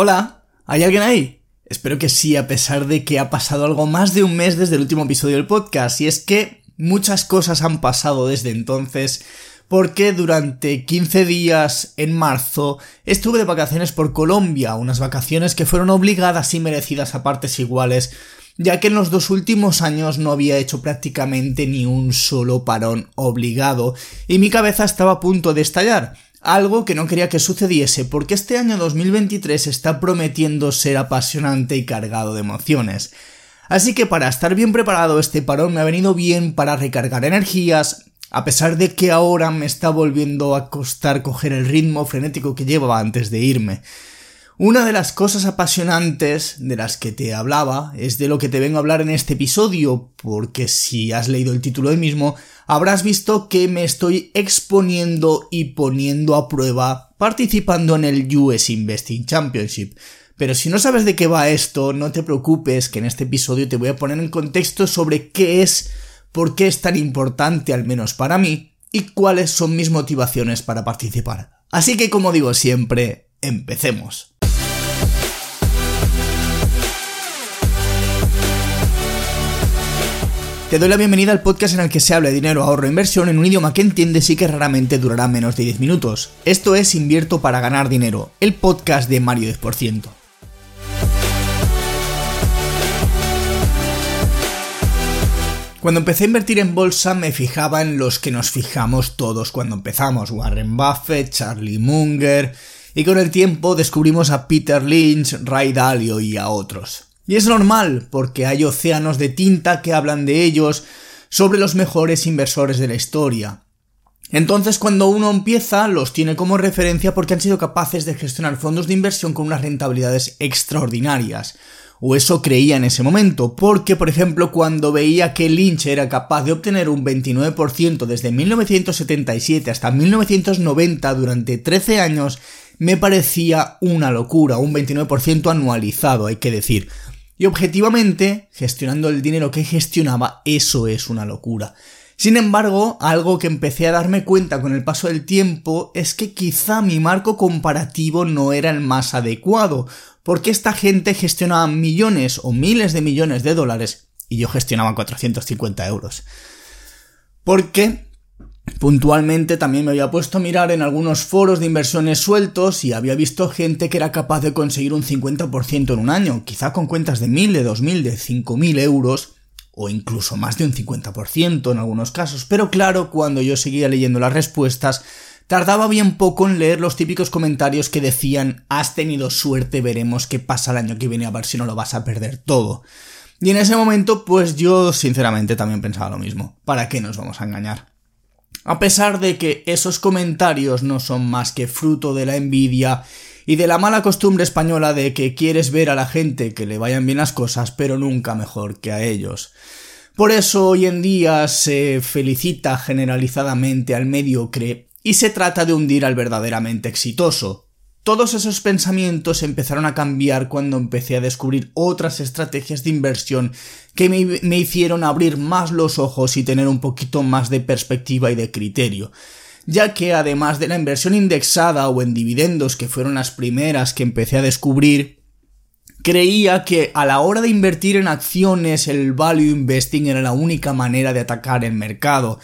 Hola, ¿hay alguien ahí? Espero que sí, a pesar de que ha pasado algo más de un mes desde el último episodio del podcast, y es que muchas cosas han pasado desde entonces, porque durante 15 días en marzo estuve de vacaciones por Colombia, unas vacaciones que fueron obligadas y merecidas a partes iguales, ya que en los dos últimos años no había hecho prácticamente ni un solo parón obligado, y mi cabeza estaba a punto de estallar algo que no quería que sucediese porque este año 2023 está prometiendo ser apasionante y cargado de emociones. Así que para estar bien preparado este parón me ha venido bien para recargar energías, a pesar de que ahora me está volviendo a costar coger el ritmo frenético que llevaba antes de irme. Una de las cosas apasionantes de las que te hablaba es de lo que te vengo a hablar en este episodio, porque si has leído el título del mismo, habrás visto que me estoy exponiendo y poniendo a prueba participando en el US Investing Championship. Pero si no sabes de qué va esto, no te preocupes que en este episodio te voy a poner en contexto sobre qué es, por qué es tan importante al menos para mí, y cuáles son mis motivaciones para participar. Así que como digo siempre, empecemos. Te doy la bienvenida al podcast en el que se habla de dinero, ahorro e inversión en un idioma que entiendes y que raramente durará menos de 10 minutos. Esto es Invierto para ganar dinero, el podcast de Mario 10%. Cuando empecé a invertir en bolsa me fijaba en los que nos fijamos todos cuando empezamos, Warren Buffett, Charlie Munger, y con el tiempo descubrimos a Peter Lynch, Ray Dalio y a otros. Y es normal, porque hay océanos de tinta que hablan de ellos sobre los mejores inversores de la historia. Entonces cuando uno empieza los tiene como referencia porque han sido capaces de gestionar fondos de inversión con unas rentabilidades extraordinarias. O eso creía en ese momento, porque por ejemplo cuando veía que Lynch era capaz de obtener un 29% desde 1977 hasta 1990 durante 13 años, me parecía una locura, un 29% anualizado, hay que decir. Y objetivamente, gestionando el dinero que gestionaba, eso es una locura. Sin embargo, algo que empecé a darme cuenta con el paso del tiempo es que quizá mi marco comparativo no era el más adecuado, porque esta gente gestionaba millones o miles de millones de dólares y yo gestionaba 450 euros. Porque Puntualmente también me había puesto a mirar en algunos foros de inversiones sueltos y había visto gente que era capaz de conseguir un 50% en un año, quizá con cuentas de 1000, de 2000, de 5000 euros, o incluso más de un 50% en algunos casos. Pero claro, cuando yo seguía leyendo las respuestas, tardaba bien poco en leer los típicos comentarios que decían has tenido suerte, veremos qué pasa el año que viene a ver si no lo vas a perder todo. Y en ese momento, pues yo sinceramente también pensaba lo mismo. ¿Para qué nos vamos a engañar? A pesar de que esos comentarios no son más que fruto de la envidia y de la mala costumbre española de que quieres ver a la gente que le vayan bien las cosas, pero nunca mejor que a ellos. Por eso hoy en día se felicita generalizadamente al mediocre y se trata de hundir al verdaderamente exitoso, todos esos pensamientos empezaron a cambiar cuando empecé a descubrir otras estrategias de inversión que me, hicieron abrir más los ojos y tener un poquito más de perspectiva y de criterio ya que además de la inversión indexada o en dividendos que fueron las primeras que empecé a descubrir, creía que a la hora de invertir en acciones el value investing era la única manera de atacar el mercado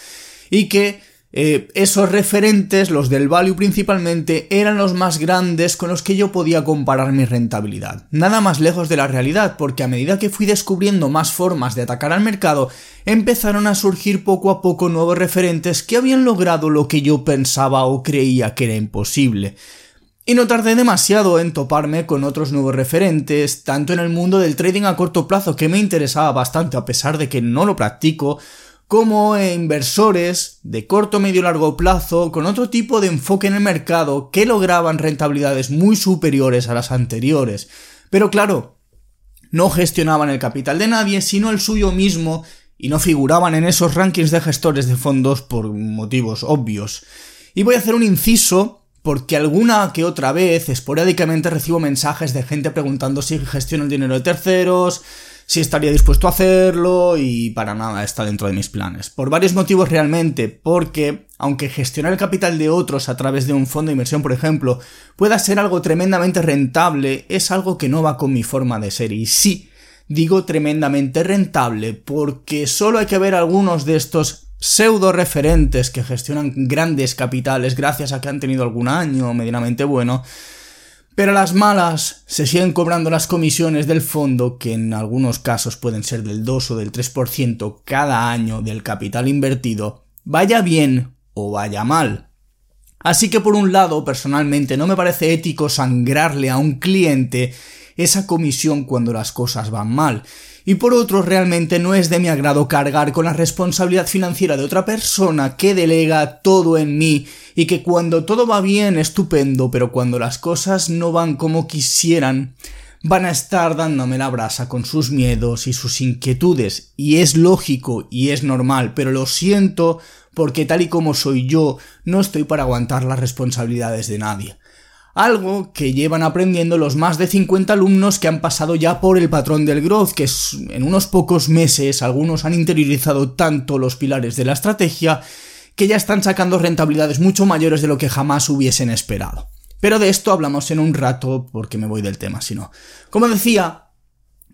y que eh, esos referentes, los del value principalmente, eran los más grandes con los que yo podía comparar mi rentabilidad. Nada más lejos de la realidad, porque a medida que fui descubriendo más formas de atacar al mercado, empezaron a surgir poco a poco nuevos referentes que habían logrado lo que yo pensaba o creía que era imposible. Y no tardé demasiado en toparme con otros nuevos referentes, tanto en el mundo del trading a corto plazo que me interesaba bastante a pesar de que no lo practico, como inversores de corto, medio y largo plazo con otro tipo de enfoque en el mercado que lograban rentabilidades muy superiores a las anteriores. Pero claro, no gestionaban el capital de nadie, sino el suyo mismo y no figuraban en esos rankings de gestores de fondos por motivos obvios. Y voy a hacer un inciso porque alguna que otra vez esporádicamente recibo mensajes de gente preguntando si gestiono el dinero de terceros, si estaría dispuesto a hacerlo y para nada está dentro de mis planes. Por varios motivos realmente, porque aunque gestionar el capital de otros a través de un fondo de inversión, por ejemplo, pueda ser algo tremendamente rentable, es algo que no va con mi forma de ser. Y sí, digo tremendamente rentable, porque solo hay que ver algunos de estos pseudo referentes que gestionan grandes capitales gracias a que han tenido algún año medianamente bueno, pero las malas se siguen cobrando las comisiones del fondo, que en algunos casos pueden ser del 2 o del 3% cada año del capital invertido, vaya bien o vaya mal. Así que por un lado, personalmente no me parece ético sangrarle a un cliente esa comisión cuando las cosas van mal, y por otro realmente no es de mi agrado cargar con la responsabilidad financiera de otra persona que delega todo en mí y que cuando todo va bien estupendo, pero cuando las cosas no van como quisieran, van a estar dándome la brasa con sus miedos y sus inquietudes, y es lógico y es normal, pero lo siento porque tal y como soy yo, no estoy para aguantar las responsabilidades de nadie algo que llevan aprendiendo los más de 50 alumnos que han pasado ya por el patrón del growth, que en unos pocos meses algunos han interiorizado tanto los pilares de la estrategia que ya están sacando rentabilidades mucho mayores de lo que jamás hubiesen esperado. Pero de esto hablamos en un rato porque me voy del tema, si no. Como decía,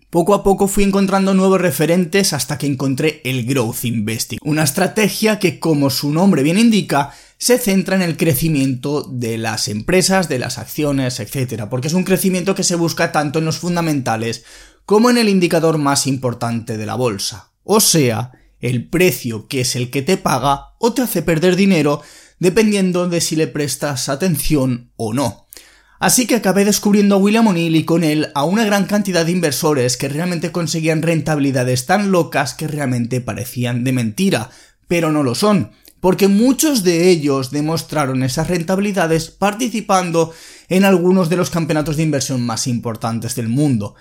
poco a poco fui encontrando nuevos referentes hasta que encontré el Growth Investing, una estrategia que como su nombre bien indica, se centra en el crecimiento de las empresas, de las acciones, etc. Porque es un crecimiento que se busca tanto en los fundamentales como en el indicador más importante de la bolsa. O sea, el precio que es el que te paga o te hace perder dinero dependiendo de si le prestas atención o no. Así que acabé descubriendo a William O'Neill y con él a una gran cantidad de inversores que realmente conseguían rentabilidades tan locas que realmente parecían de mentira, pero no lo son porque muchos de ellos demostraron esas rentabilidades participando en algunos de los campeonatos de inversión más importantes del mundo.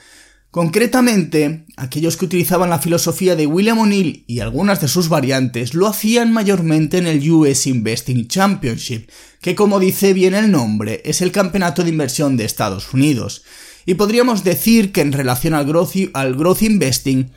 Concretamente, aquellos que utilizaban la filosofía de William O'Neill y algunas de sus variantes lo hacían mayormente en el US Investing Championship, que como dice bien el nombre, es el campeonato de inversión de Estados Unidos. Y podríamos decir que en relación al growth, al investing,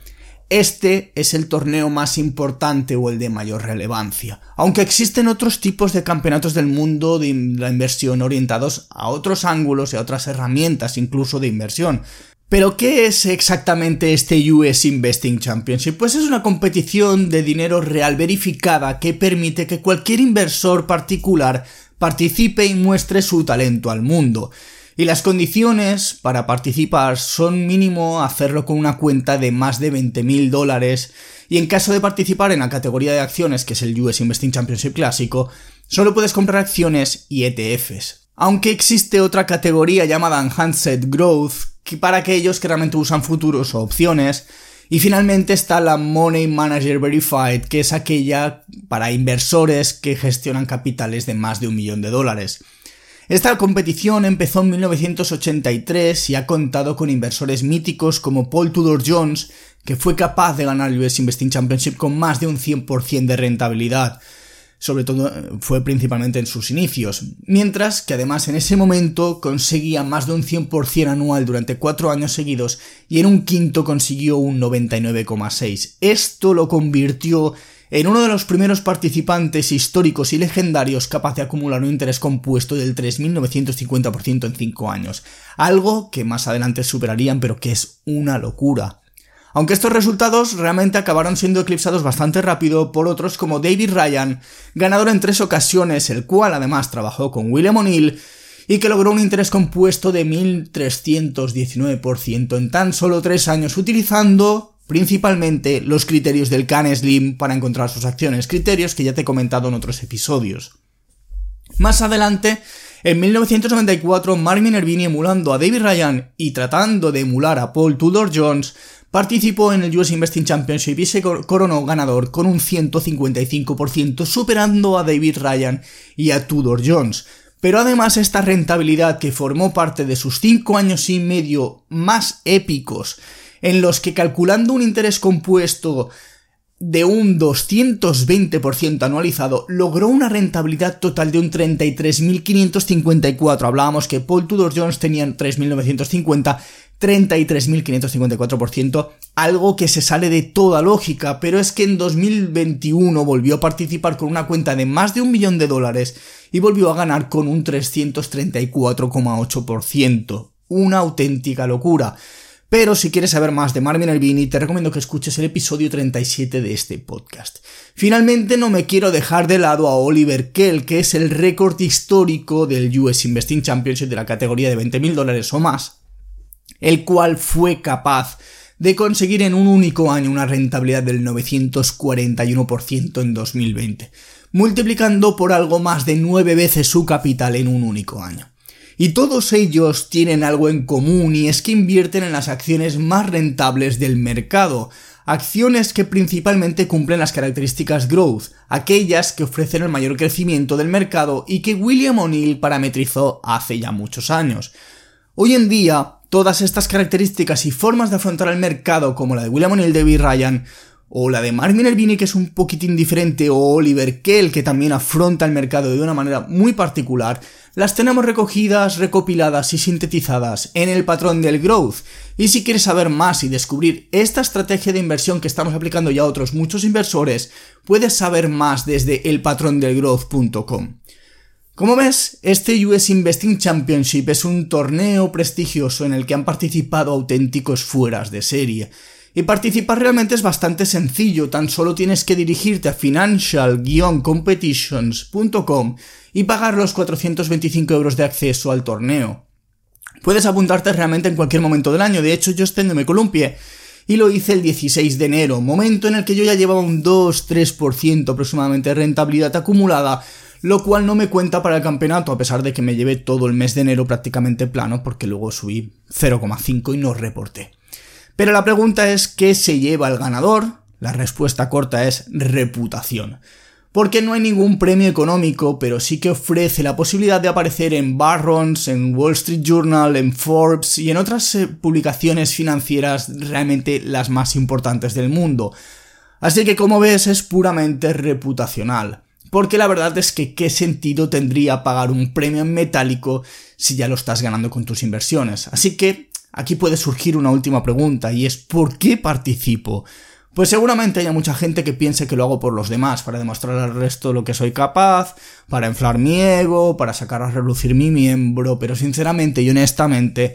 este es el torneo más importante o el de mayor relevancia, aunque existen otros tipos de campeonatos del mundo de la inversión orientados a otros ángulos y a otras herramientas incluso de inversión. Pero ¿qué es exactamente este US Investing Championship? Pues es una competición de dinero real verificada que permite que cualquier inversor particular participe y muestre su talento al mundo. Y las condiciones para participar son mínimo hacerlo con una cuenta de más de 20.000 dólares y en caso de participar en la categoría de acciones, que es el US Investing Championship clásico, solo puedes comprar acciones y ETFs. Aunque existe otra categoría llamada Enhanced Growth, que para aquellos que realmente usan futuros o opciones, y finalmente está la Money Manager Verified, que es aquella para inversores que gestionan capitales de más de un millón de dólares. Esta competición empezó en 1983 y ha contado con inversores míticos como Paul Tudor Jones, que fue capaz de ganar el US Investing Championship con más de un 100% de rentabilidad. Sobre todo eh, fue principalmente en sus inicios, mientras que además en ese momento conseguía más de un 100% anual durante cuatro años seguidos y en un quinto consiguió un 99,6. Esto lo convirtió en uno de los primeros participantes históricos y legendarios capaz de acumular un interés compuesto del 3.950% en 5 años, algo que más adelante superarían pero que es una locura. Aunque estos resultados realmente acabaron siendo eclipsados bastante rápido por otros como David Ryan, ganador en tres ocasiones, el cual además trabajó con William O'Neill, y que logró un interés compuesto de 1319% en tan solo 3 años utilizando principalmente los criterios del Can Slim para encontrar sus acciones, criterios que ya te he comentado en otros episodios. Más adelante, en 1994, Mark Minervini emulando a David Ryan y tratando de emular a Paul Tudor Jones, participó en el US Investing Championship y se coronó ganador con un 155%, superando a David Ryan y a Tudor Jones. Pero además esta rentabilidad que formó parte de sus 5 años y medio más épicos en los que calculando un interés compuesto de un 220% anualizado, logró una rentabilidad total de un 33.554. Hablábamos que Paul Tudor Jones tenía 3.950, 33.554%, algo que se sale de toda lógica, pero es que en 2021 volvió a participar con una cuenta de más de un millón de dólares y volvió a ganar con un 334,8%. Una auténtica locura. Pero si quieres saber más de Marvin Albini, te recomiendo que escuches el episodio 37 de este podcast. Finalmente, no me quiero dejar de lado a Oliver Kell, que es el récord histórico del US Investing Championship de la categoría de 20.000 dólares o más, el cual fue capaz de conseguir en un único año una rentabilidad del 941% en 2020, multiplicando por algo más de nueve veces su capital en un único año. Y todos ellos tienen algo en común y es que invierten en las acciones más rentables del mercado, acciones que principalmente cumplen las características growth, aquellas que ofrecen el mayor crecimiento del mercado y que William O'Neill parametrizó hace ya muchos años. Hoy en día, todas estas características y formas de afrontar el mercado como la de William O'Neill David Ryan o la de Mark Minervini que es un poquitín diferente, o Oliver Kell que también afronta el mercado de una manera muy particular, las tenemos recogidas, recopiladas y sintetizadas en el patrón del growth. Y si quieres saber más y descubrir esta estrategia de inversión que estamos aplicando ya a otros muchos inversores, puedes saber más desde elpatrondelgrowth.com. Como ves, este US Investing Championship es un torneo prestigioso en el que han participado auténticos fueras de serie y participar realmente es bastante sencillo, tan solo tienes que dirigirte a financial-competitions.com y pagar los 425 euros de acceso al torneo. Puedes apuntarte realmente en cualquier momento del año, de hecho yo este me columpié y lo hice el 16 de enero, momento en el que yo ya llevaba un 2-3% aproximadamente de rentabilidad acumulada, lo cual no me cuenta para el campeonato a pesar de que me llevé todo el mes de enero prácticamente plano porque luego subí 0,5 y no reporté. Pero la pregunta es ¿qué se lleva el ganador? La respuesta corta es reputación. Porque no hay ningún premio económico, pero sí que ofrece la posibilidad de aparecer en Barrons, en Wall Street Journal, en Forbes y en otras eh, publicaciones financieras realmente las más importantes del mundo. Así que como ves es puramente reputacional. Porque la verdad es que qué sentido tendría pagar un premio en metálico si ya lo estás ganando con tus inversiones. Así que Aquí puede surgir una última pregunta y es ¿por qué participo? Pues seguramente haya mucha gente que piense que lo hago por los demás, para demostrar al resto lo que soy capaz, para inflar mi ego, para sacar a relucir mi miembro, pero sinceramente y honestamente,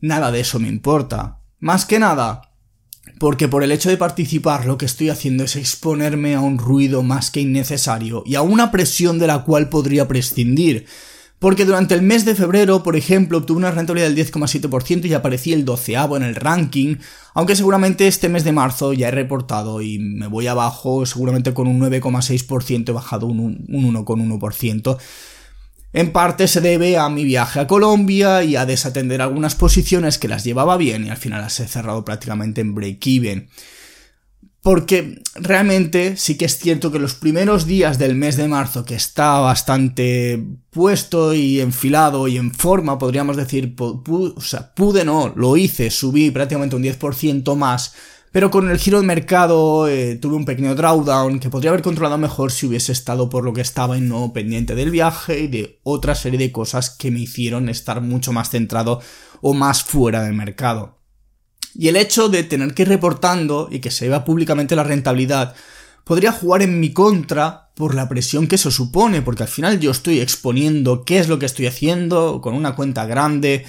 nada de eso me importa. Más que nada, porque por el hecho de participar lo que estoy haciendo es exponerme a un ruido más que innecesario y a una presión de la cual podría prescindir, porque durante el mes de febrero, por ejemplo, obtuve una rentabilidad del 10,7% y aparecí el doceavo en el ranking, aunque seguramente este mes de marzo ya he reportado y me voy abajo, seguramente con un 9,6% he bajado un 1,1%. En parte se debe a mi viaje a Colombia y a desatender algunas posiciones que las llevaba bien y al final las he cerrado prácticamente en break-even. Porque realmente sí que es cierto que los primeros días del mes de marzo, que está bastante puesto y enfilado y en forma, podríamos decir, pude no, lo hice, subí prácticamente un 10% más, pero con el giro de mercado eh, tuve un pequeño drawdown que podría haber controlado mejor si hubiese estado por lo que estaba y no pendiente del viaje y de otra serie de cosas que me hicieron estar mucho más centrado o más fuera del mercado. Y el hecho de tener que ir reportando y que se vea públicamente la rentabilidad podría jugar en mi contra por la presión que eso supone, porque al final yo estoy exponiendo qué es lo que estoy haciendo con una cuenta grande,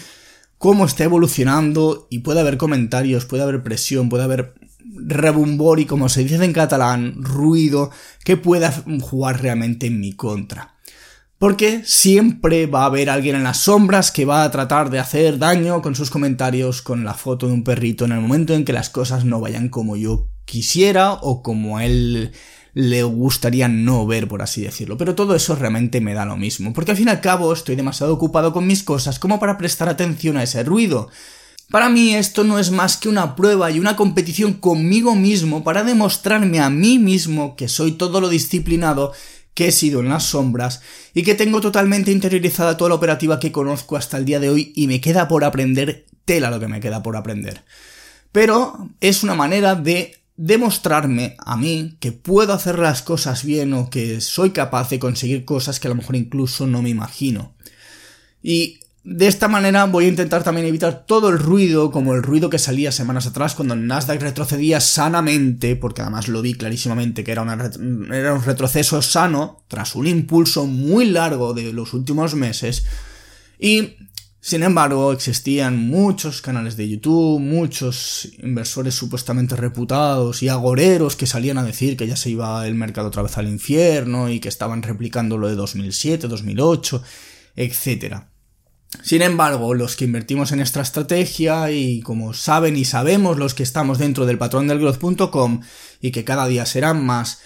cómo está evolucionando y puede haber comentarios, puede haber presión, puede haber rebumbor y como se dice en catalán, ruido que pueda jugar realmente en mi contra. Porque siempre va a haber alguien en las sombras que va a tratar de hacer daño con sus comentarios con la foto de un perrito en el momento en que las cosas no vayan como yo quisiera o como a él le gustaría no ver, por así decirlo. Pero todo eso realmente me da lo mismo, porque al fin y al cabo estoy demasiado ocupado con mis cosas como para prestar atención a ese ruido. Para mí esto no es más que una prueba y una competición conmigo mismo para demostrarme a mí mismo que soy todo lo disciplinado que he sido en las sombras y que tengo totalmente interiorizada toda la operativa que conozco hasta el día de hoy y me queda por aprender tela lo que me queda por aprender. Pero es una manera de demostrarme a mí que puedo hacer las cosas bien o que soy capaz de conseguir cosas que a lo mejor incluso no me imagino. Y de esta manera voy a intentar también evitar todo el ruido, como el ruido que salía semanas atrás cuando Nasdaq retrocedía sanamente, porque además lo vi clarísimamente que era, era un retroceso sano, tras un impulso muy largo de los últimos meses, y sin embargo, existían muchos canales de YouTube, muchos inversores supuestamente reputados y agoreros que salían a decir que ya se iba el mercado otra vez al infierno y que estaban replicando lo de 2007, 2008, etc. Sin embargo, los que invertimos en esta estrategia y como saben y sabemos los que estamos dentro del patrón del growth.com y que cada día serán más,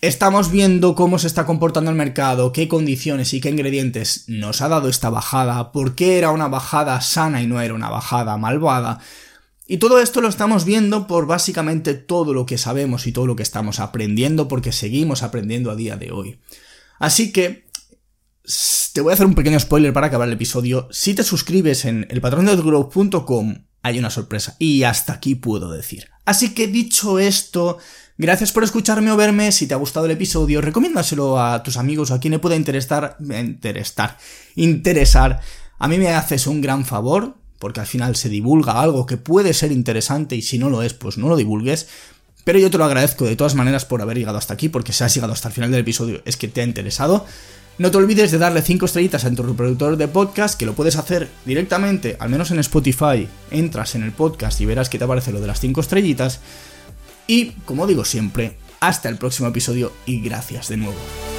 estamos viendo cómo se está comportando el mercado, qué condiciones y qué ingredientes nos ha dado esta bajada, por qué era una bajada sana y no era una bajada malvada. Y todo esto lo estamos viendo por básicamente todo lo que sabemos y todo lo que estamos aprendiendo porque seguimos aprendiendo a día de hoy. Así que te voy a hacer un pequeño spoiler para acabar el episodio. Si te suscribes en elpatrondelgrowth.com hay una sorpresa. Y hasta aquí puedo decir. Así que dicho esto, gracias por escucharme o verme. Si te ha gustado el episodio, recomiéndaselo a tus amigos o a quien le pueda interesar. Interesar. Interesar. A mí me haces un gran favor, porque al final se divulga algo que puede ser interesante y si no lo es, pues no lo divulgues. Pero yo te lo agradezco de todas maneras por haber llegado hasta aquí, porque si has llegado hasta el final del episodio es que te ha interesado. No te olvides de darle 5 estrellitas a tu reproductor de podcast, que lo puedes hacer directamente, al menos en Spotify. Entras en el podcast y verás que te aparece lo de las 5 estrellitas. Y, como digo siempre, hasta el próximo episodio y gracias de nuevo.